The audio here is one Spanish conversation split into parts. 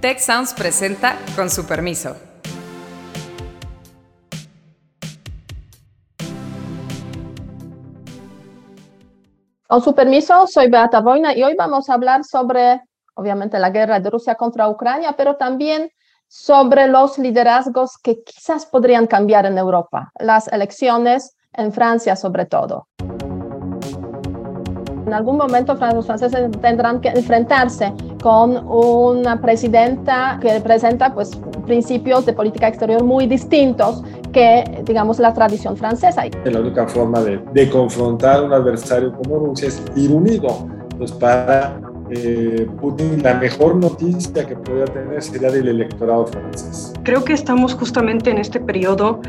Tech Sounds presenta con su permiso. Con su permiso, soy Beata Boina y hoy vamos a hablar sobre, obviamente, la guerra de Rusia contra Ucrania, pero también sobre los liderazgos que quizás podrían cambiar en Europa, las elecciones en Francia sobre todo. En algún momento los franceses tendrán que enfrentarse con una presidenta que representa pues, principios de política exterior muy distintos que, digamos, la tradición francesa. La única forma de, de confrontar un adversario como Rusia es ir unido pues, para eh, Putin, la mejor noticia que podría tener sería del electorado francés. Creo que estamos justamente en este periodo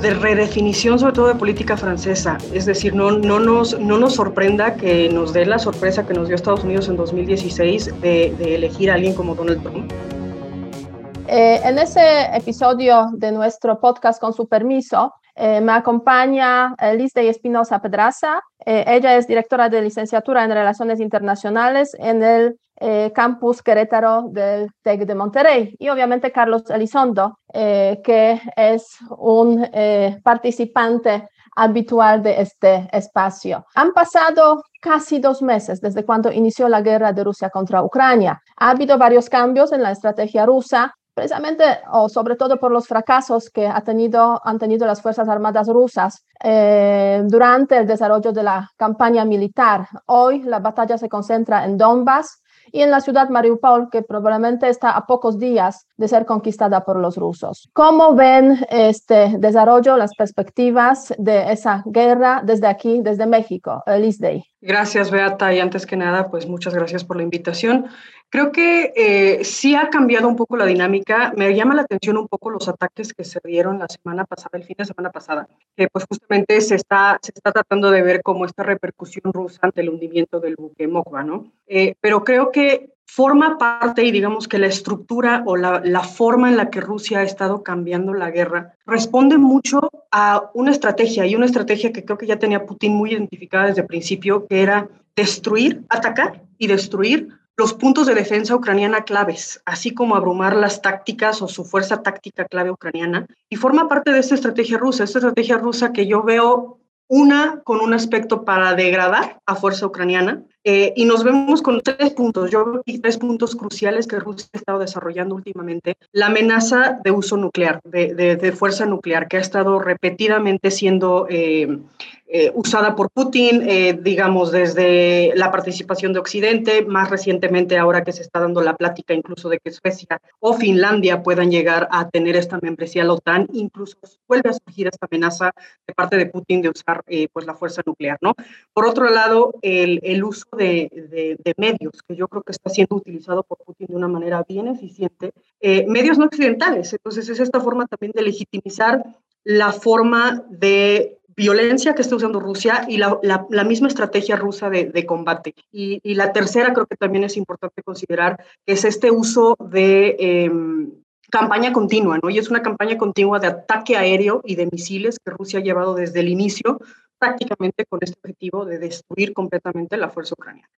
de redefinición, sobre todo de política francesa. Es decir, no, no, nos, no nos sorprenda que nos dé la sorpresa que nos dio Estados Unidos en 2016 de, de elegir a alguien como Donald Trump. Eh, en ese episodio de nuestro podcast, con su permiso, eh, me acompaña eh, Liz de Espinosa Pedraza. Eh, ella es directora de licenciatura en Relaciones Internacionales en el campus Querétaro del TEC de Monterrey. Y obviamente Carlos Elizondo, que es un participante habitual de este espacio. Han pasado casi dos meses desde cuando inició la guerra de Rusia contra Ucrania. Ha habido varios cambios en la estrategia rusa, precisamente o sobre todo por los fracasos que ha tenido, han tenido las Fuerzas Armadas rusas eh, durante el desarrollo de la campaña militar. Hoy la batalla se concentra en Donbass y en la ciudad Mariupol, que probablemente está a pocos días de ser conquistada por los rusos. ¿Cómo ven este desarrollo, las perspectivas de esa guerra desde aquí, desde México? Liz Day. Gracias, Beata, y antes que nada, pues muchas gracias por la invitación. Creo que eh, sí ha cambiado un poco la dinámica. Me llama la atención un poco los ataques que se dieron la semana pasada, el fin de semana pasada, que pues justamente se está, se está tratando de ver como esta repercusión rusa ante el hundimiento del buque Mokva, ¿no? Eh, pero creo que forma parte y digamos que la estructura o la, la, forma en la que Rusia ha estado cambiando la guerra responde mucho a una estrategia y una estrategia que creo que ya tenía Putin muy identificada desde el principio, que era destruir, atacar y destruir los puntos de defensa ucraniana claves, así como abrumar las tácticas o su fuerza táctica clave ucraniana. Y forma parte de esta estrategia rusa, esta estrategia rusa que yo veo una con un aspecto para degradar a fuerza ucraniana, eh, y nos vemos con tres puntos, yo que tres puntos cruciales que Rusia ha estado desarrollando últimamente. La amenaza de uso nuclear, de, de, fuerza nuclear, que ha estado repetidamente siendo eh, eh, usada por Putin, eh, digamos, desde la participación de Occidente, más recientemente ahora que se está dando la plática incluso de que Suecia o Finlandia puedan llegar a tener esta membresía a la OTAN, incluso vuelve a surgir esta amenaza de parte de Putin de usar eh, pues la fuerza nuclear, ¿no? Por otro lado, el, el uso de, de, de, medios, que yo creo que está siendo utilizado por Putin de una manera bien eficiente, medios no occidentales, entonces es esta forma también de legitimizar la forma de violencia que está usando Rusia y la, la, misma estrategia rusa de, de combate. Y, y, la tercera creo que también es importante considerar, que es este uso de eh, campaña continua, ¿no? Y es una campaña continua de ataque aéreo y de misiles que Rusia ha llevado desde el inicio prácticamente con este objetivo de destruir completamente la fuerza ucraniana.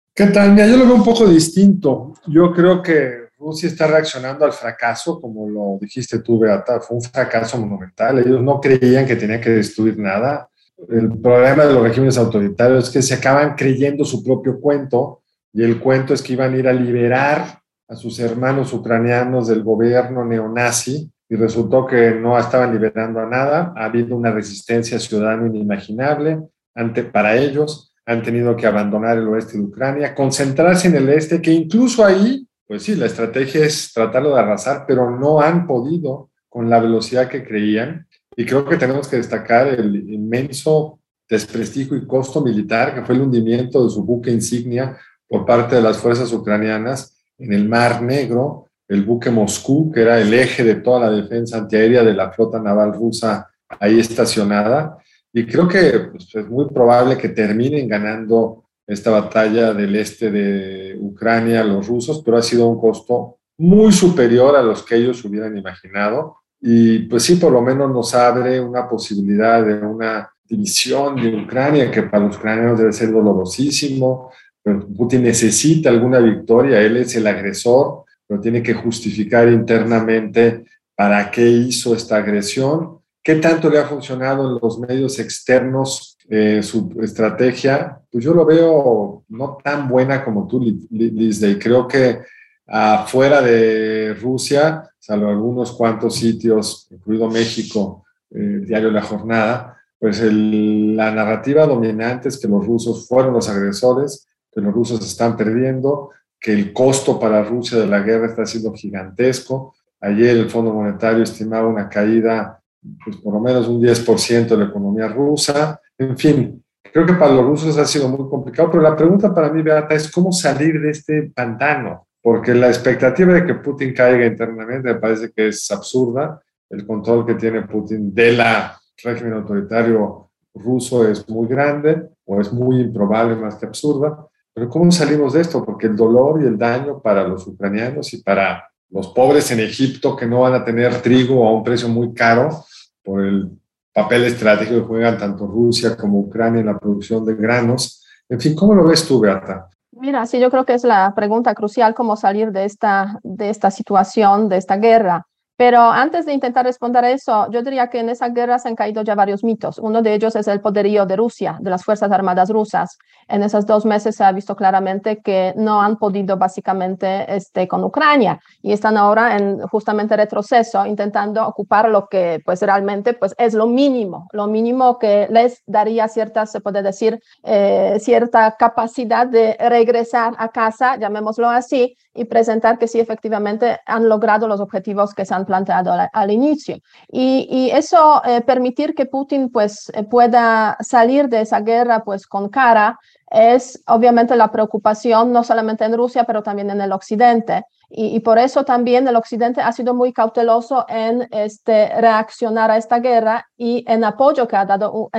Mira, yo lo veo un poco distinto. Yo creo que Rusia está reaccionando al fracaso, como lo dijiste tú, Beata, fue un fracaso monumental. Ellos no creían que tenían que destruir nada. El problema de los regímenes autoritarios es que se acaban creyendo su propio cuento y el cuento es que iban a ir a liberar a sus hermanos ucranianos del gobierno neonazi y resultó que no estaban liberando a nada. Ha habido una resistencia ciudadana inimaginable ante, para ellos. Han tenido que abandonar el oeste de Ucrania, concentrarse en el este, que incluso ahí, pues sí, la estrategia es tratarlo de arrasar, pero no han podido con la velocidad que creían. Y creo que tenemos que destacar el inmenso desprestigio y costo militar que fue el hundimiento de su buque insignia por parte de las fuerzas ucranianas en el Mar Negro, el buque Moscú, que era el eje de toda la defensa antiaérea de la flota naval rusa ahí estacionada. Y creo que pues, es muy probable que terminen ganando esta batalla del este de Ucrania los rusos, pero ha sido un costo muy superior a los que ellos hubieran imaginado. Y pues sí, por lo menos nos abre una posibilidad de una división de Ucrania, que para los ucranianos debe ser dolorosísimo, pero Putin necesita alguna victoria, él es el agresor, pero tiene que justificar internamente para qué hizo esta agresión, qué tanto le ha funcionado en los medios externos eh, su estrategia. Pues yo lo veo no tan buena como tú, Liz, y creo que afuera de Rusia, salvo algunos cuantos sitios, incluido México, el eh, diario La Jornada, pues la narrativa dominante es que los rusos fueron los agresores, que los rusos están perdiendo, que el costo para Rusia de la guerra está siendo gigantesco. Ayer el Fondo Monetario estimaba una caída, pues por lo menos un 10% de la economía rusa. En fin, creo que para los rusos ha sido muy complicado, pero la pregunta para mí, Beata, es cómo salir de este pantano, porque la expectativa de que Putin caiga internamente me parece que es absurda. El control que tiene Putin de la régimen autoritario ruso es muy grande o es muy improbable más que absurda. Pero ¿cómo salimos de esto? Porque el dolor y el daño para los ucranianos y para los pobres en Egipto que no van a tener trigo a un precio muy caro por el papel estratégico que juegan tanto Rusia como Ucrania en la producción de granos. En fin, ¿cómo lo ves tú, Beata? Mira, sí, yo creo que es la pregunta crucial, cómo salir de esta, de esta situación, de esta guerra. Pero antes de intentar responder a eso, yo diría que en esa guerra se han caído ya varios mitos. Uno de ellos es el poderío de Rusia, de las Fuerzas Armadas rusas. En esos dos meses se ha visto claramente que no han podido básicamente este, con Ucrania y están ahora en justamente retroceso, intentando ocupar lo que pues realmente pues, es lo mínimo, lo mínimo que les daría cierta, se puede decir, eh, cierta capacidad de regresar a casa, llamémoslo así, y presentar que sí efectivamente han logrado los objetivos que se han planteado al, inicio. Y, eso eh, permitir que Putin pues eh, pueda salir de esa guerra pues con cara es obviamente la preocupación no solamente en Rusia, pero también en el occidente. Y, por eso también el occidente ha sido muy cauteloso en este, reaccionar a esta guerra y en apoyo que ha dado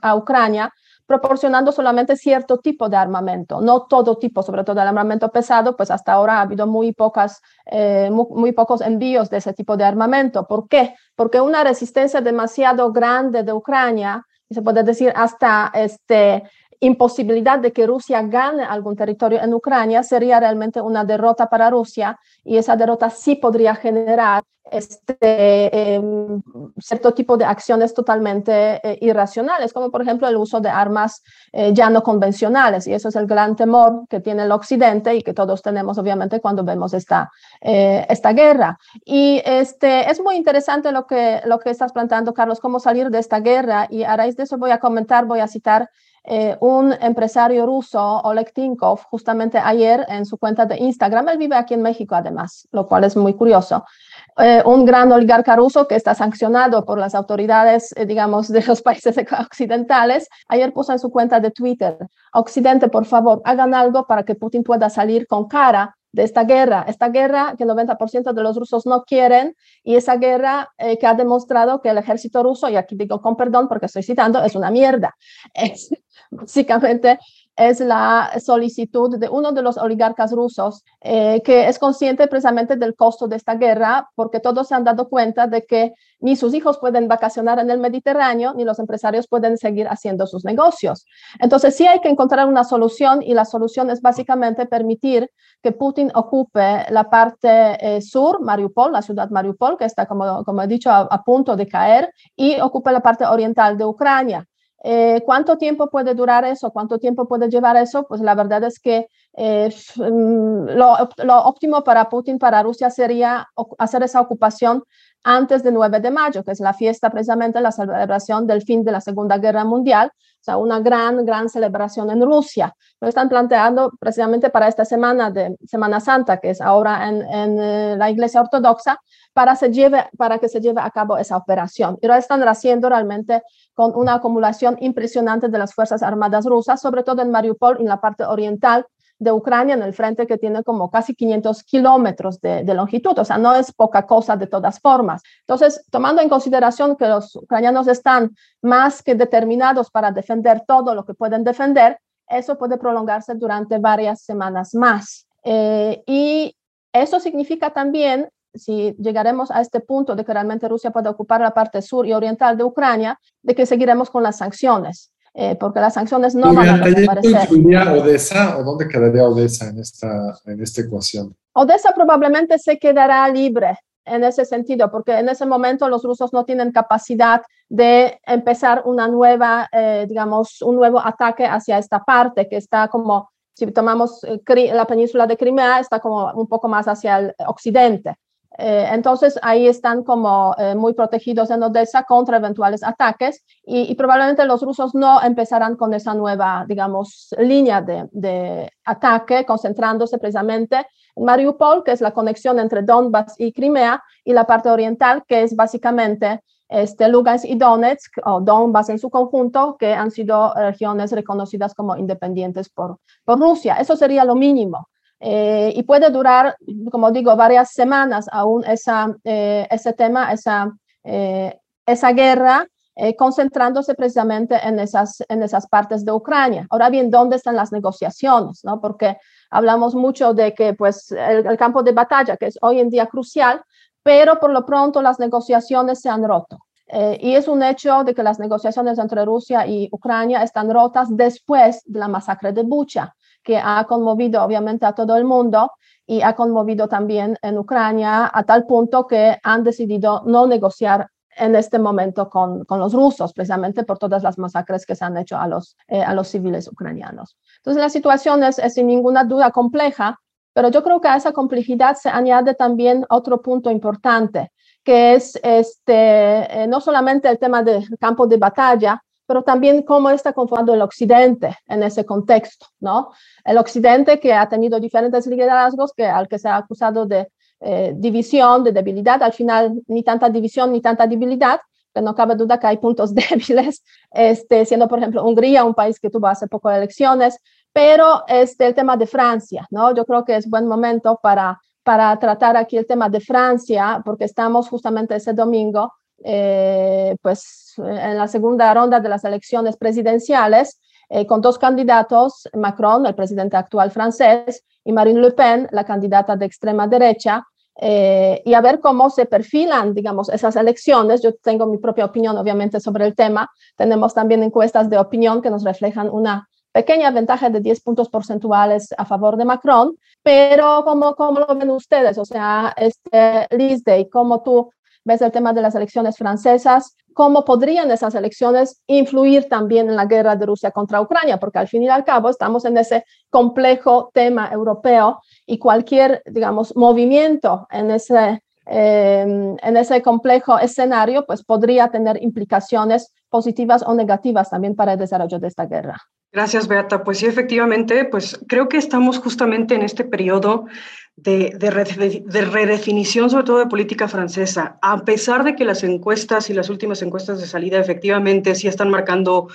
a Ucrania proporcionando solamente cierto tipo de armamento, no todo tipo, sobre todo el armamento pesado, pues hasta ahora ha habido muy, pocas, eh, muy, pocos envíos de ese tipo de armamento. ¿Por qué? Porque una resistencia demasiado grande de Ucrania, se puede decir hasta este, imposibilidad de que Rusia gane algún territorio en Ucrania sería realmente una derrota para Rusia y esa derrota sí podría generar este, em, cierto tipo de acciones totalmente eh, irracionales, como por ejemplo el uso de armas eh, ya no convencionales. Y eso es el gran temor que tiene el Occidente y que todos tenemos obviamente cuando vemos esta, eh, esta guerra. Y este, es muy interesante lo que, lo que estás planteando, Carlos, cómo salir de esta guerra. Y a raíz de eso voy a comentar, voy a citar eh, un empresario ruso, Oleg Tinkov, justamente ayer en su cuenta de Instagram, él vive aquí en México además, lo cual es muy curioso, eh, un gran oligarca ruso que está sancionado por las autoridades, eh, digamos, de los países occidentales, ayer puso en su cuenta de Twitter, Occidente, por favor, hagan algo para que Putin pueda salir con cara de esta guerra, esta guerra que el 90% de los rusos no quieren y esa guerra que ha demostrado que el ejército ruso, y aquí digo con perdón porque estoy citando, es una mierda. Es, básicamente es la solicitud de uno de los oligarcas rusos eh, que es consciente precisamente del costo de esta guerra porque todos se han dado cuenta de que ni sus hijos pueden vacacionar en el Mediterráneo ni los empresarios pueden seguir haciendo sus negocios. Entonces sí hay que encontrar una solución y la solución es básicamente permitir que Putin ocupe la parte eh, sur, Mariupol, la ciudad Mariupol, que está, como, como he dicho, a punto de caer, y ocupe la parte oriental de Ucrania. Eh, ¿Cuánto tiempo puede durar eso? ¿Cuánto tiempo puede llevar eso? Pues la verdad es que eh, mm, lo, lo, óptimo para Putin, para Rusia, sería hacer esa ocupación antes del 9 de mayo, que es la fiesta precisamente, la celebración del fin de la Segunda Guerra Mundial, o sea, una gran, gran celebración en Rusia. Lo están planteando precisamente para esta semana de Semana Santa, que es ahora en, en eh, la Iglesia Ortodoxa, para, se lleve, para que se lleve a cabo esa operación. Y lo están haciendo realmente con una acumulación impresionante de las Fuerzas Armadas rusas, sobre todo en Mariupol, en la parte oriental de Ucrania, en el frente que tiene como casi 500 kilómetros de, longitud, o sea, no es poca cosa de todas formas. Entonces, tomando en consideración que los ucranianos están más que determinados para defender todo lo que pueden defender, eso puede prolongarse durante varias semanas más. Eh, y eso significa también si llegaremos a este punto de que realmente Rusia pueda ocupar la parte sur y oriental de Ucrania, de que seguiremos con las sanciones, eh, porque las sanciones no van a desaparecer. Odessa o dónde quedaría Odessa en esta, en esta ecuación? Odessa probablemente se quedará libre en ese sentido, porque en ese momento los rusos no tienen capacidad de empezar una nueva, eh, digamos, un nuevo ataque hacia esta parte que está como, si tomamos eh, la península de Crimea, está como un poco más hacia el occidente. Eh, entonces ahí están como muy protegidos en Odessa contra eventuales ataques y, probablemente los rusos no empezarán con esa nueva, digamos, línea de, de ataque, concentrándose precisamente Mariupol, que es la conexión entre Donbass y Crimea, y la parte oriental, que es básicamente este, Lugansk y Donetsk, o Donbass en su conjunto, que han sido regiones reconocidas como independientes por, por Rusia. Eso sería lo mínimo. Eh, y puede durar, como digo, varias semanas aún esa, eh, ese tema, esa, eh, esa guerra, concentrándose precisamente en esas, en esas partes de Ucrania. Ahora bien, ¿dónde están las negociaciones? ¿no? Porque hablamos mucho de que pues, el, campo de batalla, que es hoy en día crucial, pero por lo pronto las negociaciones se han roto. Eh, y es un hecho de que las negociaciones entre Rusia y Ucrania están rotas después de la masacre de Bucha, que ha conmovido obviamente a todo el mundo y ha conmovido también en Ucrania a tal punto que han decidido no negociar en este momento con, con, los rusos, precisamente por todas las masacres que se han hecho a los, eh, a los civiles ucranianos. Entonces, la situación es, sin ninguna duda compleja, pero yo creo que a esa complejidad se añade también otro punto importante, que es este, eh, no solamente el tema del campo de batalla, pero también cómo está conformado el Occidente en ese contexto, ¿no? El Occidente que ha tenido diferentes liderazgos, que al que se ha acusado de eh, división, de debilidad, al final ni tanta división ni tanta debilidad, pero no cabe duda que hay puntos débiles, este, siendo por ejemplo Hungría un país que tuvo hace poco elecciones, pero este, el tema de Francia, ¿no? Yo creo que es buen momento para, para tratar aquí el tema de Francia, porque estamos justamente ese domingo, eh, pues en la segunda ronda de las elecciones presidenciales, eh, con dos candidatos, Macron, el presidente actual francés, y Marine Le Pen, la candidata de extrema derecha, eh, y a ver cómo se perfilan, digamos, esas elecciones. Yo tengo mi propia opinión, obviamente, sobre el tema. Tenemos también encuestas de opinión que nos reflejan una pequeña ventaja de 10 puntos porcentuales a favor de Macron, pero ¿cómo, cómo lo ven ustedes? O sea, este, Liz Day, ¿cómo tú ves el tema de las elecciones francesas? ¿Cómo podrían esas elecciones influir también en la guerra de Rusia contra Ucrania? Porque al fin y al cabo estamos en ese complejo tema europeo y cualquier, digamos, movimiento en ese, em, en ese complejo escenario, pues podría tener implicaciones positivas o negativas también para el desarrollo de esta guerra. Gracias, Beata. Pues sí, efectivamente, pues creo que estamos justamente en este periodo de, de, de, redefinición, sobre todo de política francesa, a pesar de que las encuestas y las últimas encuestas de salida efectivamente sí están marcando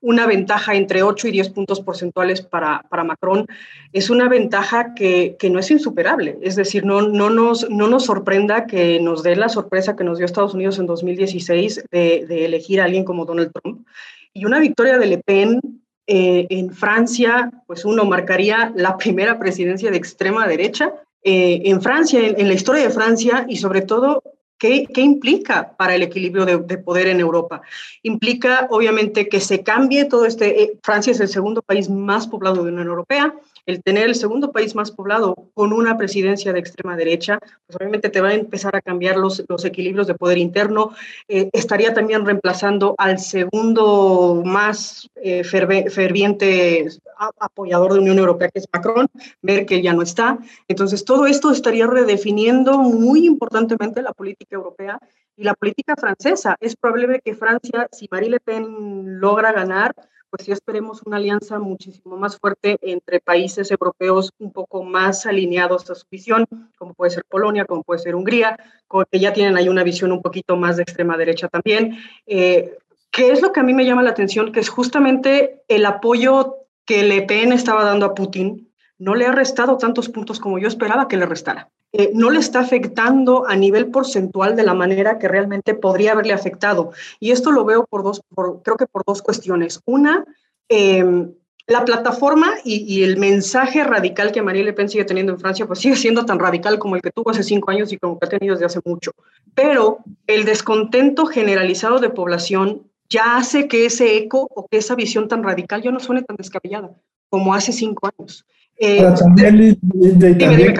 una ventaja entre 8 y 10 puntos porcentuales para, para Macron, es una ventaja que, que, no es insuperable. Es decir, no, no, nos, no nos sorprenda que nos dé la sorpresa que nos dio Estados Unidos en 2016 de, de elegir a alguien como Donald Trump. Y una victoria de Le Pen eh, en Francia, pues uno marcaría la primera presidencia de extrema derecha eh, en Francia, en, la historia de Francia y sobre todo ¿Qué, implica para el equilibrio de, poder en Europa? Implica, obviamente, que se cambie todo este. Eh, Francia es el segundo país más poblado de la Unión Europea. El tener el segundo país más poblado con una presidencia de extrema derecha, pues obviamente te va a empezar a cambiar los, los equilibrios de poder interno. Eh, estaría también reemplazando al segundo más eh, ferviente apoyador de la Unión Europea, que es Macron. Merkel ya no está. Entonces, todo esto estaría redefiniendo muy importantemente la política europea y la política francesa. Es probable que Francia, si Marie Le Pen logra ganar, pues sí esperemos una alianza muchísimo más fuerte entre países europeos un poco más alineados a su visión, como puede ser Polonia, como puede ser Hungría, que ya tienen ahí una visión un poquito más de extrema derecha también. Eh, ¿Qué es lo que a mí me llama la atención? Que es justamente el apoyo que Le Pen estaba dando a Putin, no le ha restado tantos puntos como yo esperaba que le restara. Eh, no le está afectando a nivel porcentual de la manera que realmente podría haberle afectado. Y esto lo veo por dos, creo que por dos cuestiones. Una, em, la plataforma y, el mensaje radical que María Le Pen sigue teniendo en Francia, pues sigue siendo tan radical como el que tuvo hace cinco años y como que ha tenido desde hace mucho. Pero el descontento generalizado de población ya hace que ese eco o que esa visión tan radical ya no suene tan descabellada como hace cinco años. Eh, también, también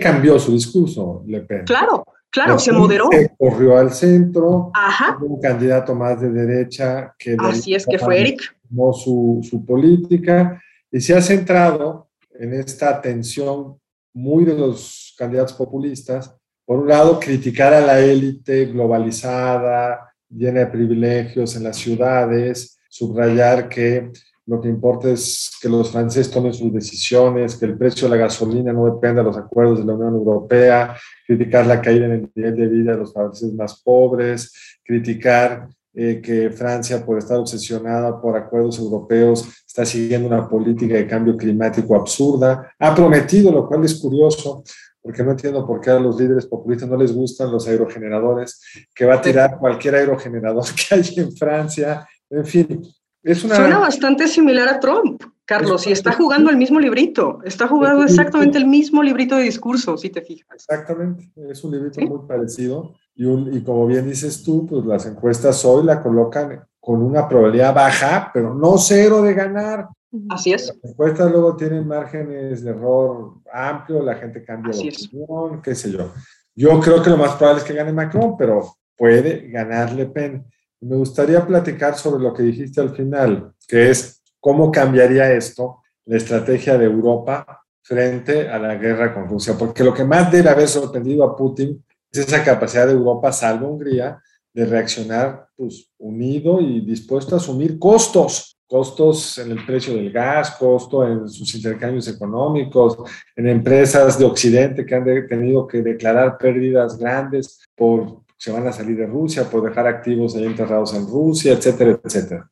cambió su discurso, Le Pen. Claro, claro, se moderó. Se corrió al centro, Ajá. un candidato más de derecha que... Así es que fue Eric. Su, su política y se ha centrado en esta tensión muy de los candidatos populistas. Por un lado, criticar a la élite globalizada, llena de privilegios en las ciudades, subrayar que lo que importa es que los franceses tomen sus decisiones, que el precio de la gasolina no dependa de los acuerdos de la Unión Europea, criticar la caída en el nivel de vida de los franceses más pobres, criticar eh, que Francia, por estar obsesionada por acuerdos europeos, está siguiendo una política de cambio climático absurda. Ha prometido, lo cual es curioso, porque no entiendo por qué a los líderes populistas no les gustan los aerogeneradores, que va a tirar cualquier aerogenerador que hay en Francia. En fin, es una... Suena bastante similar a Trump, Carlos, y está jugando el mismo librito, está jugando exactamente el mismo librito de discurso, si te fijas. Exactamente, es un librito muy parecido. Y, un, y como bien dices tú, pues las encuestas hoy la colocan con una probabilidad baja, pero no cero de ganar. Así es. Las encuestas luego tienen márgenes de error amplio, la gente cambia Así de es. opinión, qué sé yo. Yo creo que lo más probable es que gane Macron, pero puede ganar Le Pen. Me gustaría platicar sobre lo que dijiste al final, que es cómo cambiaría esto la estrategia de Europa frente a la guerra con Rusia, porque lo que más debe haber sorprendido a Putin es esa capacidad de Europa, salvo Hungría, de reaccionar pues, unido y dispuesto a asumir costos, costos en el precio del gas, costo en sus intercambios económicos, en empresas de Occidente que han tenido que declarar pérdidas grandes por se van a salir de Rusia, por dejar activos ahí enterrados en Rusia, etcétera, etcétera.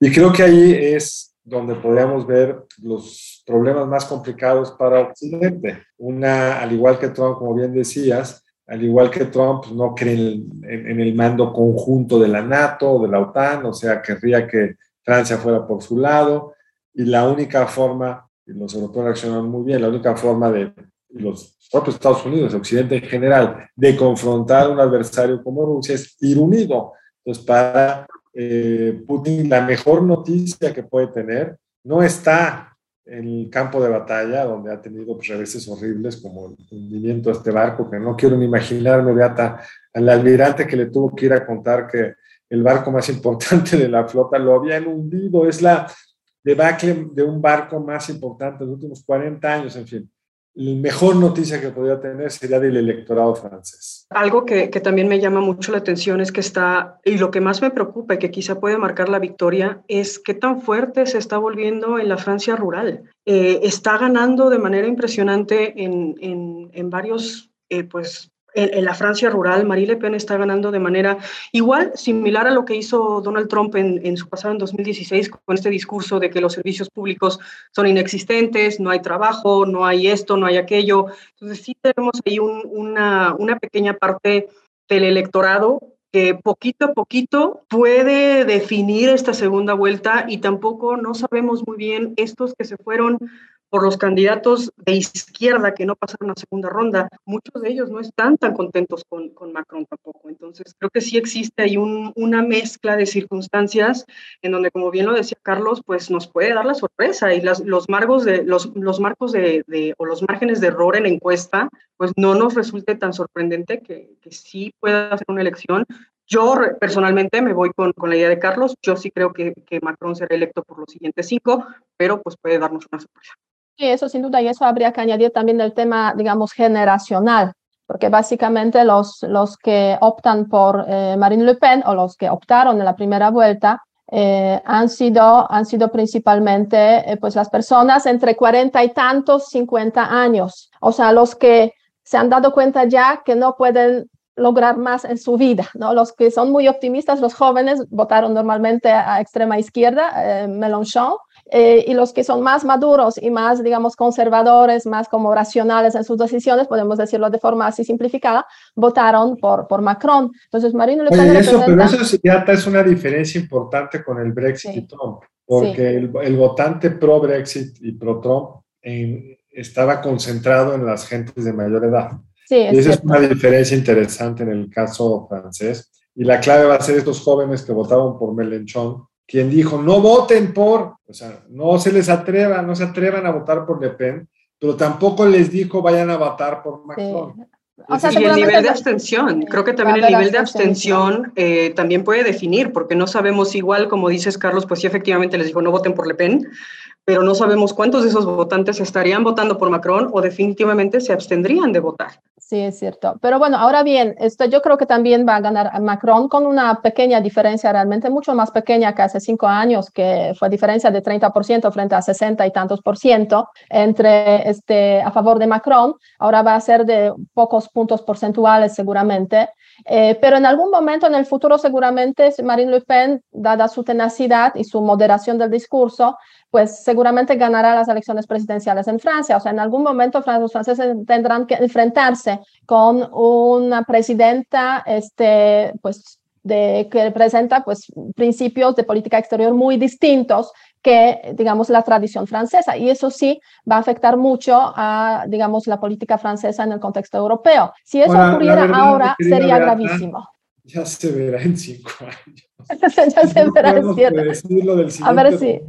Y creo que ahí es donde podríamos ver los problemas más complicados para Occidente. Una, al igual que Trump, como bien decías, al igual que Trump, pues, no cree en, el mando conjunto de la NATO o de la OTAN, o sea, querría que Francia fuera por su lado, y la única forma, y los europeos reaccionaron muy bien, la única forma de los propios Estados Unidos, Occidente en general, de confrontar a un adversario como Rusia es ir unido. Entonces, para eh, Putin, la mejor noticia que puede tener no está en el campo de batalla, donde ha tenido pues, reveses horribles, como el hundimiento de este barco, que no quiero ni imaginarme, Beata, al almirante que le tuvo que ir a contar que el barco más importante de la flota lo habían hundido. Es la debacle de un barco más importante de los últimos 40 años, en fin. La mejor noticia que podría tener sería del electorado francés. Algo que, también me llama mucho la atención es que está, y lo que más me preocupa y que quizá puede marcar la victoria, es qué tan fuerte se está volviendo en la Francia rural. Eh, está ganando de manera impresionante en, en, en varios, eh, pues, en, en, la Francia rural, Marie Le Pen está ganando de manera igual, similar a lo que hizo Donald Trump en, en, su pasado en 2016 con este discurso de que los servicios públicos son inexistentes, no hay trabajo, no hay esto, no hay aquello. Entonces sí tenemos ahí un, una, una pequeña parte del electorado que poquito a poquito puede definir esta segunda vuelta y tampoco no sabemos muy bien estos que se fueron por los candidatos de izquierda que no pasaron a segunda ronda, muchos de ellos no están tan contentos con, Macron tampoco. Entonces, creo que sí existe ahí un, una mezcla de circunstancias en donde, como bien lo decía Carlos, pues nos puede dar la sorpresa y los, marcos de, los, los marcos de, o los márgenes de error en encuesta, pues no nos resulte tan sorprendente que, sí pueda hacer una elección yo personalmente me voy con, con, la idea de Carlos. Yo sí creo que, que, Macron será electo por los siguientes cinco, pero pues puede darnos una sorpresa. Sí, eso sin duda, y eso habría que añadir también el tema, digamos, generacional, porque básicamente los, los que optan por eh, Marine Le Pen o los que optaron en la primera vuelta eh, han, sido, han sido principalmente eh, pues las personas entre 40 y tantos, 50 años, o sea, los que se han dado cuenta ya que no pueden lograr más en su vida, ¿no? Los que son muy optimistas, los jóvenes, votaron normalmente a extrema izquierda, eh, Mélenchon, eh, y los que son más maduros y más, digamos, conservadores, más como racionales en sus decisiones, podemos decirlo de forma así simplificada, votaron por, por Macron. Entonces, Marine Le Pen Oye, representa... eso, pero eso ya es una diferencia importante con el Brexit sí. y Trump, porque sí. el, el, votante pro-Brexit y pro-Trump estaba concentrado en las gentes de mayor edad. Sí, es y esa cierto. es una diferencia interesante en el caso francés. Y la clave va a ser estos jóvenes que votaron por Mélenchon, quien dijo, no voten por, o sea, no se les atreva, no se atrevan a votar por Le Pen, pero tampoco les dijo vayan a votar por Macron. O sea, y el nivel de abstención, creo que también el nivel de abstención eh, también puede definir, porque no sabemos igual, como dices Carlos, pues sí efectivamente les dijo no voten por Le Pen, pero no sabemos cuántos de esos votantes estarían votando por Macron o definitivamente se abstendrían de votar. Sí, es cierto. Pero bueno, ahora bien, esto yo creo que también va a ganar Macron con una pequeña diferencia, realmente mucho más pequeña que hace cinco años, que fue diferencia de 30% frente a 60 y tantos por ciento entre este, a favor de Macron. Ahora va a ser de pocos puntos porcentuales seguramente. Eh, pero en algún momento en el futuro seguramente Marine Le Pen, dada su tenacidad y su moderación del discurso, pues seguramente ganará las elecciones presidenciales en Francia. O sea, en algún momento los franceses tendrán que enfrentarse con una presidenta, este, pues, de, que representa pues, principios de política exterior muy distintos que, digamos, la tradición francesa. Y eso sí va a afectar mucho a, digamos, la política francesa en el contexto europeo. Si eso ocurriera ahora, sería gravísimo. Ya se verá en cinco años. ya se verá, es cierto. A ver si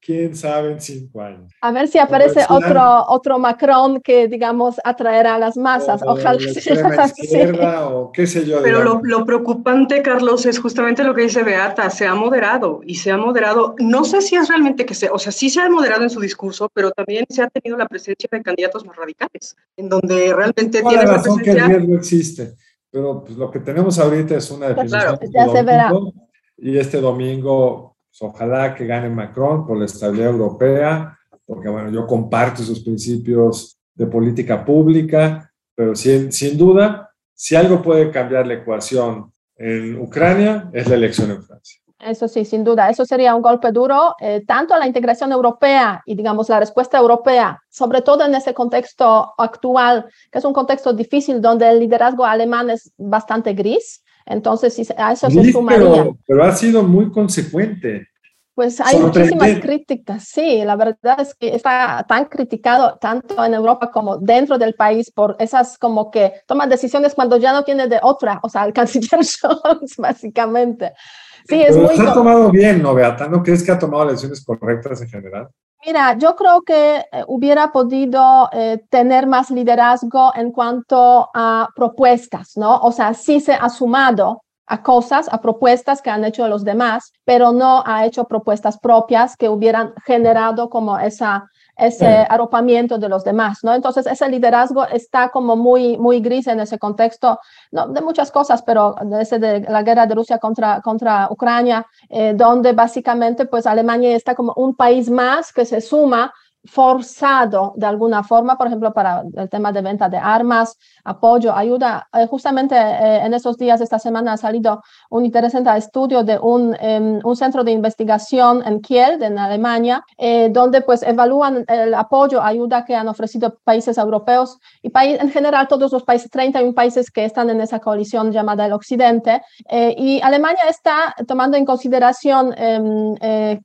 quién sabe en cinco años. A ver si aparece otro, otro Macron que, digamos, atraerá a las masas. Ojalá sea izquierda o qué sé yo. Pero lo, lo, preocupante, Carlos, es justamente lo que dice Beata, se ha moderado y se ha moderado, no sé si es realmente que se, o sea, sí se ha moderado en su discurso, pero también se ha tenido la presencia de candidatos más radicales, en donde realmente tiene la razón que el riesgo existe, pero pues, lo que tenemos ahorita es una definición. Claro, ya se verá. Y este domingo ojalá que gane Macron por la estabilidad europea, porque bueno, yo comparto sus principios de política pública, pero sin, sin duda, si algo puede cambiar la ecuación en Ucrania, es la elección en Francia. Eso sí, sin duda. Eso sería un golpe duro, eh, tanto a la integración europea y, digamos, la respuesta europea, sobre todo en ese contexto actual, que es un contexto difícil donde el liderazgo alemán es bastante gris. Entonces, a eso se sumaría. Pero, ha sido muy consecuente. Pues hay muchísimas críticas, sí, la verdad es que está tan criticado tanto en Europa como dentro del país por esas como que toma decisiones cuando ya no tiene de otra, o sea, el canciller Scholz, básicamente. Sí, es muy... ha tomado bien, ¿no, Beata? ¿No crees que ha tomado decisiones correctas en general? Mira, yo creo que eh, hubiera podido eh, tener más liderazgo en cuanto a propuestas, ¿no? O sea, sí se ha sumado a cosas, a propuestas que han hecho los demás, pero no ha hecho propuestas propias que hubieran generado como esa ese arropamiento de los demás, ¿no? Entonces, ese liderazgo está como muy, muy gris en ese contexto, no, de muchas cosas, pero desde de la guerra de Rusia contra, contra Ucrania, eh, donde básicamente, pues, Alemania está como un país más que se suma forzado de alguna forma, por ejemplo, para el tema de venta de armas, apoyo, ayuda. Eh, justamente eh, en esos días, esta semana, ha salido un interesante estudio de un, em, un centro de investigación en Kiel, en Alemania, eh, donde pues evalúan el apoyo, ayuda que han ofrecido países europeos y país, en general todos los países, 31 países que están en esa coalición llamada el Occidente. y Alemania está tomando en consideración em,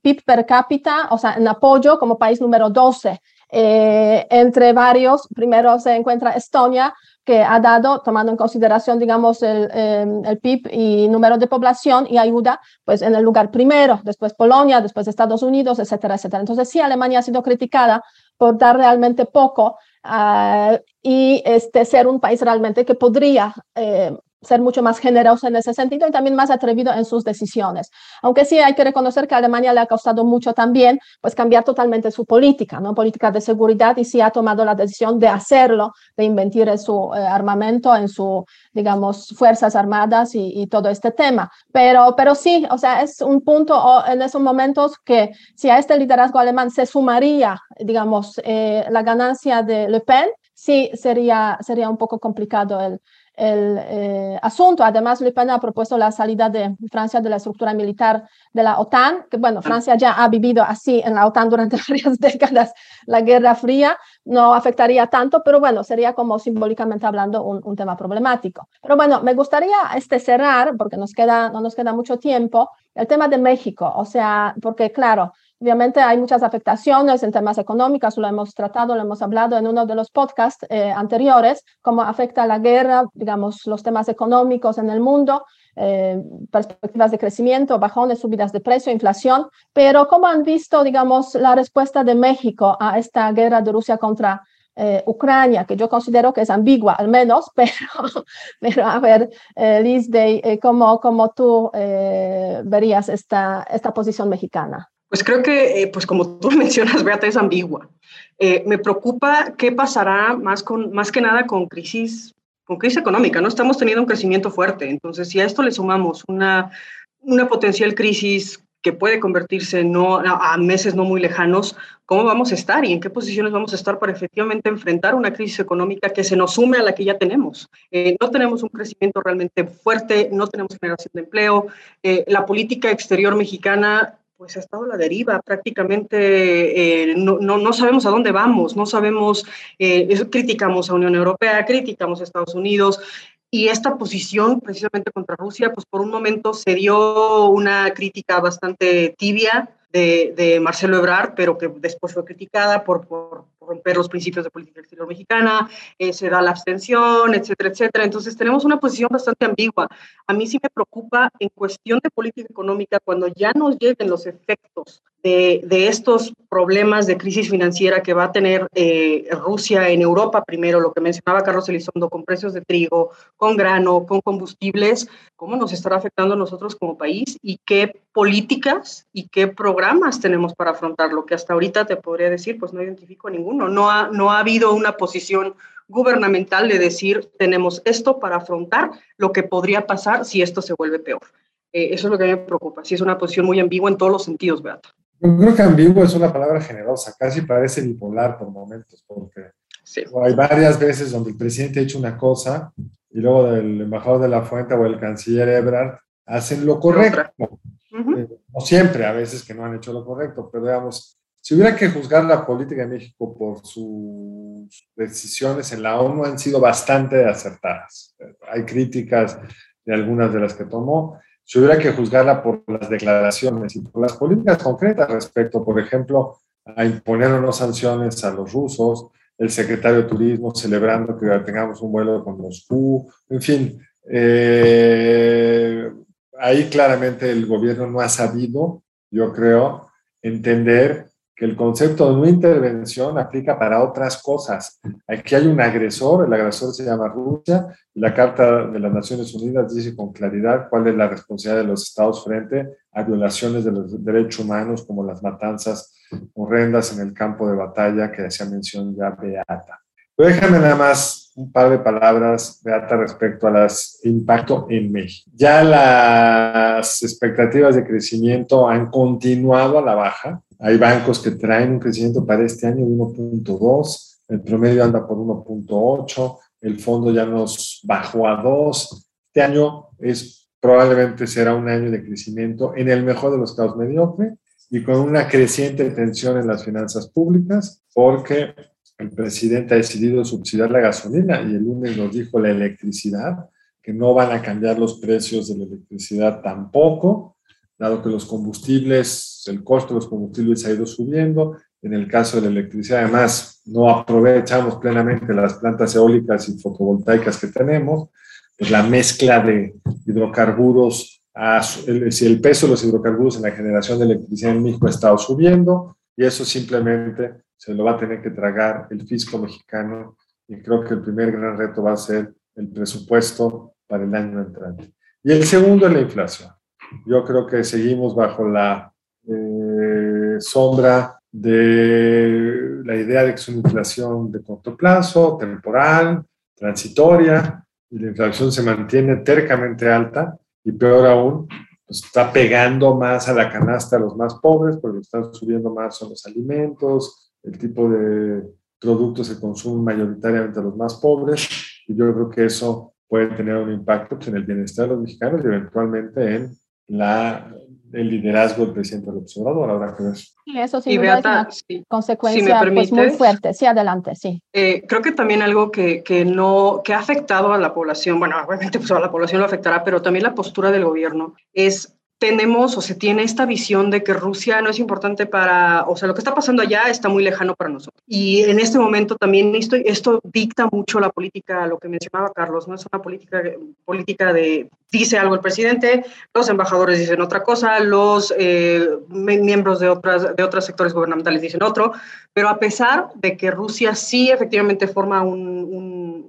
PIB per cápita, o sea, en apoyo como país número 12. entre varios, primero se encuentra Estonia, que ha dado, tomando en consideración, digamos, el, em, PIB y número de población y ayuda, pues en el lugar primero, después Polonia, después Estados Unidos, etcétera, etcétera. Entonces, sí, Alemania ha sido criticada por dar realmente poco uh, y este, ser un país realmente que podría eh, ser mucho más generoso en ese sentido y también más atrevido en sus decisiones. Aunque sí hay que reconocer que a Alemania le ha costado mucho también pues cambiar totalmente su política, ¿no? Política de seguridad y sí ha tomado la decisión de hacerlo, de invertir su eh, armamento, en su, digamos, fuerzas armadas y, todo este tema. Pero, pero sí, o sea, es un punto en esos momentos que si a este liderazgo alemán se sumaría, digamos, eh, la ganancia de Le Pen, sí sería, sería un poco complicado el, el eh, asunto. Además, Le Pen ha propuesto la salida de Francia de la estructura militar de la OTAN, que bueno, Francia ya ha vivido así en la OTAN durante varias décadas la Guerra Fría, no afectaría tanto, pero bueno, sería como simbólicamente hablando un, un tema problemático. Pero bueno, me gustaría este cerrar, porque nos queda, no nos queda mucho tiempo, el tema de México, o sea, porque claro, Obviamente hay muchas afectaciones en temas económicos, lo hemos tratado, lo hemos hablado en uno de los podcasts eh, anteriores, cómo afecta la guerra, digamos, los temas económicos en el mundo, eh, perspectivas de crecimiento, bajones, subidas de precio, inflación, pero cómo han visto, digamos, la respuesta de México a esta guerra de Rusia contra eh, Ucrania, que yo considero que es ambigua al menos, pero, a ver, Liz ¿cómo, ¿cómo, tú verías esta, esta posición mexicana? Pues creo que, pues como tú mencionas, Beata, es ambigua. me preocupa qué pasará más, con, más que nada con crisis, con crisis económica. No estamos teniendo un crecimiento fuerte. Entonces, si a esto le sumamos una, una potencial crisis que puede convertirse no, a meses no muy lejanos, ¿cómo vamos a estar y en qué posiciones vamos a estar para efectivamente enfrentar una crisis económica que se nos sume a la que ya tenemos? Eh, no tenemos un crecimiento realmente fuerte, no tenemos generación de empleo, eh, la política exterior mexicana pues ha estado la deriva, prácticamente eh, no, no, no, sabemos a dónde vamos, no sabemos, criticamos a Unión Europea, criticamos a Estados Unidos, y esta posición precisamente contra Rusia, pues por un momento se dio una crítica bastante tibia de, de Marcelo Ebrard, pero que después fue criticada por, por, romper los principios de política exterior mexicana, eh, se da la abstención, etcétera, etcétera. Entonces tenemos una posición bastante ambigua. A mí sí me preocupa en cuestión de política económica cuando ya nos lleguen los efectos de, estos problemas de crisis financiera que va a tener eh, Rusia en Europa, primero lo que mencionaba Carlos Elizondo, con precios de trigo, con grano, con combustibles, cómo nos estará afectando a nosotros como país y qué políticas y qué programas tenemos para afrontarlo, que hasta ahorita te podría decir, pues no identifico ninguno no ha, no ha habido una posición gubernamental de decir, tenemos esto para afrontar lo que podría pasar si esto se vuelve peor. Eh, eso es lo que me preocupa. Sí, es una posición muy ambigua en todos los sentidos, Beata. Yo creo que ambiguo es una palabra generosa, casi parece bipolar por momentos, porque hay varias veces donde el presidente ha hecho una cosa y luego el embajador de la Fuente o el canciller Ebrard hacen lo correcto. Eh, no siempre, a veces que no han hecho lo correcto, pero digamos, si hubiera que juzgar la política de México por sus decisiones en la ONU, han sido bastante acertadas. Hay críticas de algunas de las que tomó. Si hubiera que juzgarla por las declaraciones y por las políticas concretas respecto, por ejemplo, a imponer unas sanciones a los rusos, el secretario de Turismo celebrando que tengamos un vuelo con Moscú, en fin, eh, ahí claramente el gobierno no ha sabido, yo creo, entender que el concepto de no intervención aplica para otras cosas. Aquí hay un agresor, el agresor se llama Rusia, y la Carta de las Naciones Unidas dice con claridad cuál es la responsabilidad de los estados frente a violaciones de los derechos humanos, como las matanzas horrendas en el campo de batalla que hacía mención ya Beata. Pero déjame nada más un par de palabras, Beata, respecto a las impacto en México. Ya las expectativas de crecimiento han continuado a la baja hay bancos que traen un crecimiento para este año de 1.2, el promedio anda por 1.8, el fondo ya nos bajó a 2. Este año es probablemente será un año de crecimiento en el mejor de los casos mediocre y con una creciente tensión en las finanzas públicas porque el presidente ha decidido subsidiar la gasolina y el lunes nos dijo la electricidad, que no van a cambiar los precios de la electricidad tampoco dado que los combustibles, el costo de los combustibles ha ido subiendo. En el caso de la electricidad, además, no aprovechamos plenamente las plantas eólicas y fotovoltaicas que tenemos. Pues la mezcla de hidrocarburos, si el peso de los hidrocarburos en la generación de electricidad en México ha estado subiendo, y eso simplemente se lo va a tener que tragar el fisco mexicano. Y creo que el primer gran reto va a ser el presupuesto para el año entrante. Y el segundo es la inflación. Yo creo que seguimos bajo la eh, sombra de la idea de que es una inflación de corto plazo, temporal, transitoria, y la inflación se mantiene tercamente alta y peor aún, pues, está pegando más a la canasta a los más pobres, porque están subiendo más son los alimentos, el tipo de productos se consumen mayoritariamente a los más pobres, y yo creo que eso puede tener un impacto pues, en el bienestar de los mexicanos y eventualmente en la, el liderazgo del presidente del observador, habrá que ver. Sí, eso sí, es una consecuencia pues, muy fuerte. Sí, adelante, sí. Eh, creo que también algo que, que, no, que ha afectado a la población, bueno, obviamente pues a la población lo afectará, pero también la postura del gobierno es tenemos o se tiene esta visión de que Rusia no es importante para, o sea, lo que está pasando allá está muy lejano para nosotros. Y en este momento también esto, esto dicta mucho la política, lo que mencionaba Carlos, no es una política, política de, dice algo el presidente, los embajadores dicen otra cosa, los eh, miembros de, otras, de otros sectores gubernamentales dicen otro, pero a pesar de que Rusia sí efectivamente forma un,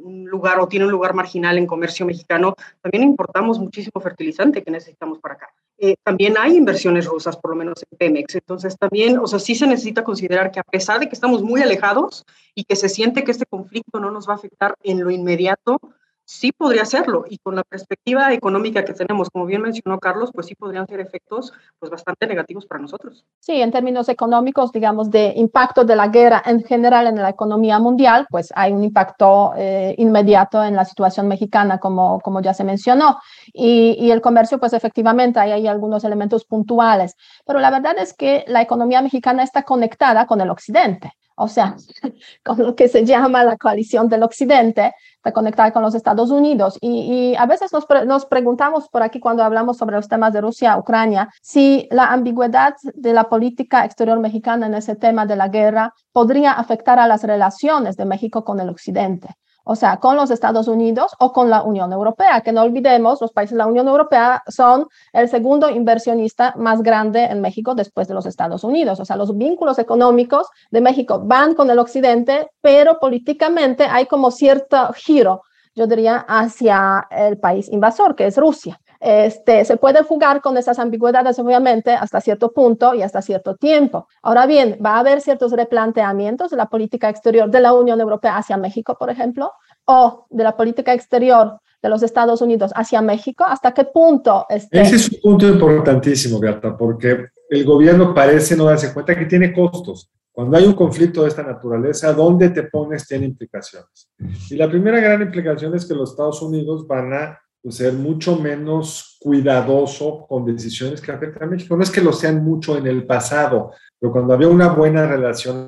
un lugar o tiene un lugar marginal en comercio mexicano, también importamos muchísimo fertilizante que necesitamos para acá. Eh, también hay inversiones rusas, por lo menos en Pemex. Entonces también, o sea, sí se necesita considerar que a pesar de que estamos muy alejados y que se siente que este conflicto no nos va a afectar en lo inmediato, sí podría serlo y con la perspectiva económica que tenemos, como bien mencionó Carlos, pues sí podrían ser efectos pues bastante negativos para nosotros. Sí, en términos económicos, digamos, de impacto de la guerra en general en la economía mundial, pues hay un impacto eh, inmediato en la situación mexicana, como, como ya se mencionó. Y, y el comercio, pues efectivamente, hay, hay algunos elementos puntuales, pero la verdad es que la economía mexicana está conectada con el occidente o sea, con lo que se llama la coalición del Occidente, está conectada con los Estados Unidos. Y, a veces nos, nos, preguntamos por aquí cuando hablamos sobre los temas de Rusia, Ucrania, si la ambigüedad de la política exterior mexicana en ese tema de la guerra podría afectar a las relaciones de México con el Occidente o sea, con los Estados Unidos o con la Unión Europea, que no olvidemos, los países de la Unión Europea son el segundo inversionista más grande en México después de los Estados Unidos. O sea, los vínculos económicos de México van con el occidente, pero políticamente hay como cierto giro, yo diría, hacia el país invasor, que es Rusia. Este, se puede jugar con esas ambigüedades, obviamente, hasta cierto punto y hasta cierto tiempo. Ahora bien, va a haber ciertos replanteamientos de la política exterior de la Unión Europea hacia México, por ejemplo, o de la política exterior de los Estados Unidos hacia México. ¿Hasta qué punto? Este... Ese es un punto importantísimo, Gata, porque el gobierno parece no darse cuenta que tiene costos. Cuando hay un conflicto de esta naturaleza, ¿dónde te pones tiene implicaciones. Y la primera gran implicación es que los Estados Unidos van a ser mucho menos cuidadoso con decisiones que afectan a México. No es que lo sean mucho en el pasado, pero cuando había una buena relación,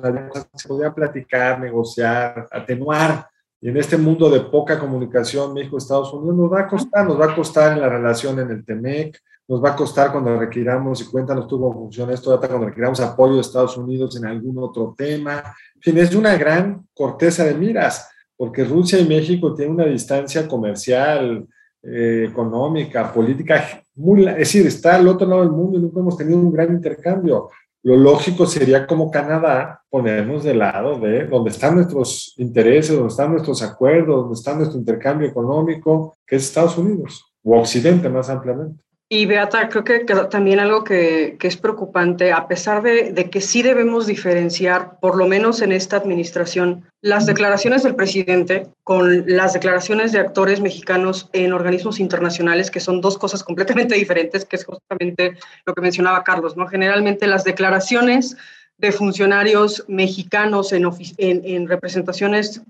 se podía platicar, negociar, atenuar. Y en este mundo de poca comunicación México-Estados Unidos nos va a costar, nos va a costar en la relación en el TEMEC, nos va a costar cuando requiramos, y cuéntanos tú cómo funciona esto, cuando requiramos apoyo de Estados Unidos en algún otro tema. En fin, es una gran corteza de miras, porque Rusia y México tienen una distancia comercial, eh, económica, política, muy, es decir, está al otro lado del mundo y nunca hemos tenido un gran intercambio. Lo lógico sería como Canadá ponernos de lado de donde están nuestros intereses, donde están nuestros acuerdos, donde está nuestro intercambio económico, que es Estados Unidos o Occidente más ampliamente. Y Beata, creo que, también algo que, es preocupante, a pesar de, que sí debemos diferenciar, por lo menos en esta administración, las declaraciones del presidente con las declaraciones de actores mexicanos en organismos internacionales, que son dos cosas completamente diferentes, que es justamente lo que mencionaba Carlos, ¿no? Generalmente las declaraciones de funcionarios mexicanos en, en representaciones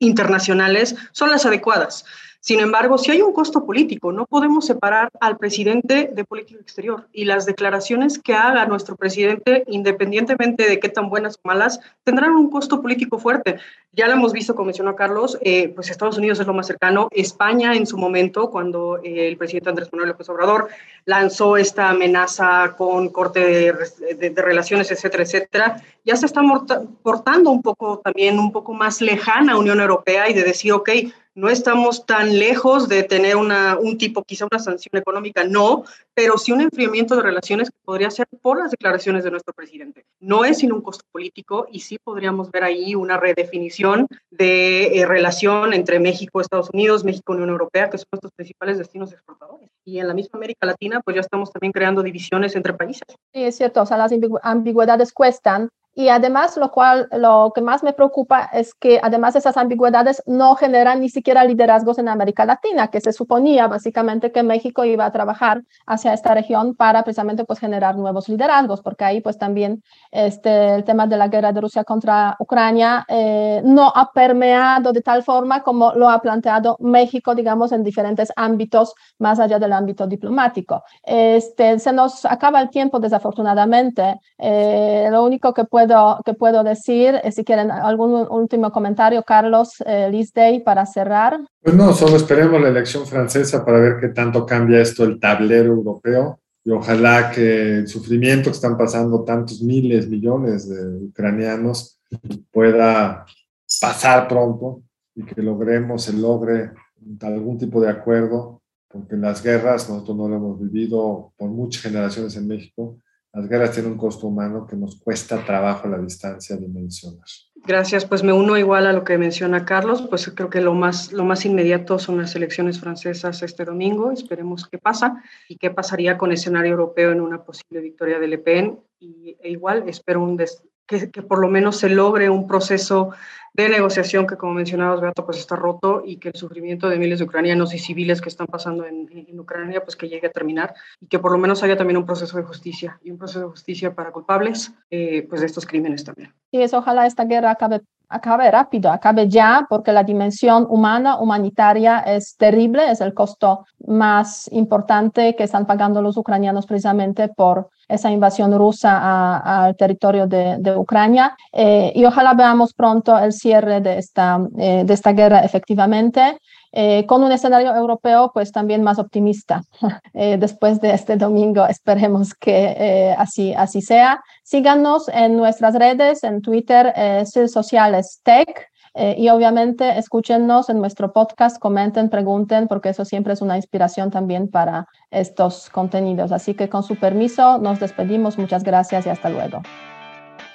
internacionales son las adecuadas. Sin embargo, si hay un costo político, no podemos separar al presidente de política exterior y las declaraciones que haga nuestro presidente, independientemente de qué tan buenas o malas, tendrán un costo político fuerte. Ya lo hemos visto, como mencionó Carlos, eh, pues Estados Unidos es lo más cercano. España en su momento, cuando eh, el presidente Andrés Manuel López Obrador lanzó esta amenaza con corte de, relaciones, etcétera, etcétera, ya se está portando un poco también, un poco más lejana a Unión Europea y de decir, ok, no estamos tan lejos de tener un tipo, quizá una sanción económica, no, pero sí un enfriamiento de relaciones que podría ser por las declaraciones de nuestro presidente. No es sino un costo político y sí podríamos ver ahí una redefinición de eh, relación entre México, Estados Unidos, México, Unión Europea, que son nuestros principales destinos exportadores. Y en la misma América Latina, pues ya estamos también creando divisiones entre países. Sí, es cierto, o sea, las ambigüedades cuestan, y además, lo cual, lo que más me preocupa es que además esas ambigüedades no generan ni siquiera liderazgos en América Latina, que se suponía básicamente que México iba a trabajar hacia esta región para precisamente pues generar nuevos liderazgos, porque ahí pues también este, el tema de la guerra de Rusia contra Ucrania eh, no ha permeado de tal forma como lo ha planteado México, digamos, en diferentes ámbitos más allá del ámbito diplomático. Este, se nos acaba el tiempo, desafortunadamente. Eh, lo único que puede que puedo decir. Eh, si quieren algún último comentario, Carlos, eh, Liz Day, para cerrar. Pues no, solo esperemos la elección francesa para ver qué tanto cambia esto el tablero europeo. y ojalá que el sufrimiento que están pasando tantos miles, millones de ucranianos pueda pasar pronto y que logremos, se logre algún tipo de acuerdo, porque las guerras nosotros no lo hemos vivido por muchas generaciones en México. Las guerras tienen un costo humano que nos cuesta trabajo la distancia dimensionar. Gracias, pues me uno igual a lo que menciona Carlos, pues creo que lo más, lo más inmediato son las elecciones francesas este domingo, esperemos qué pasa y qué pasaría con escenario europeo en una posible victoria del Le Pen y e igual espero un que, que, por lo menos se logre un proceso de negociación que, como mencionabas, Beato, pues está roto y que el sufrimiento de miles de ucranianos y civiles que están pasando en, en, Ucrania, pues que llegue a terminar y que por lo menos haya también un proceso de justicia y un proceso de justicia para culpables eh, pues de estos crímenes también. Sí, es, ojalá esta guerra acabe acabe rápido, acabe ya, porque la dimensión humana, humanitaria es terrible, es el costo más importante que están pagando los ucranianos precisamente por esa invasión rusa al territorio de, Ucrania. Eh, y ojalá veamos pronto el cierre de esta, eh, de esta guerra efectivamente. Eh, con un escenario europeo pues también más optimista. Eh, después de este domingo esperemos que eh, así, así sea. Síganos en nuestras redes, en Twitter, sociales tech. y obviamente escúchenos en nuestro podcast, comenten, pregunten, porque eso siempre es una inspiración también para estos contenidos. Así que con su permiso nos despedimos. Muchas gracias y hasta luego.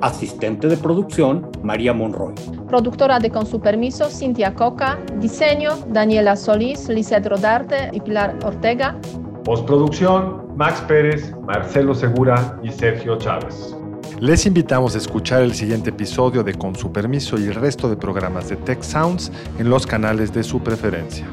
Asistente de producción, María Monroy. Productora de Con su permiso, Cintia Coca. Diseño, Daniela Solís, Lizeth Rodarte y Pilar Ortega. Postproducción, Max Pérez, Marcelo Segura y Sergio Chávez. Les invitamos a escuchar el siguiente episodio de Con su permiso y el resto de programas de Tech Sounds en los canales de su preferencia.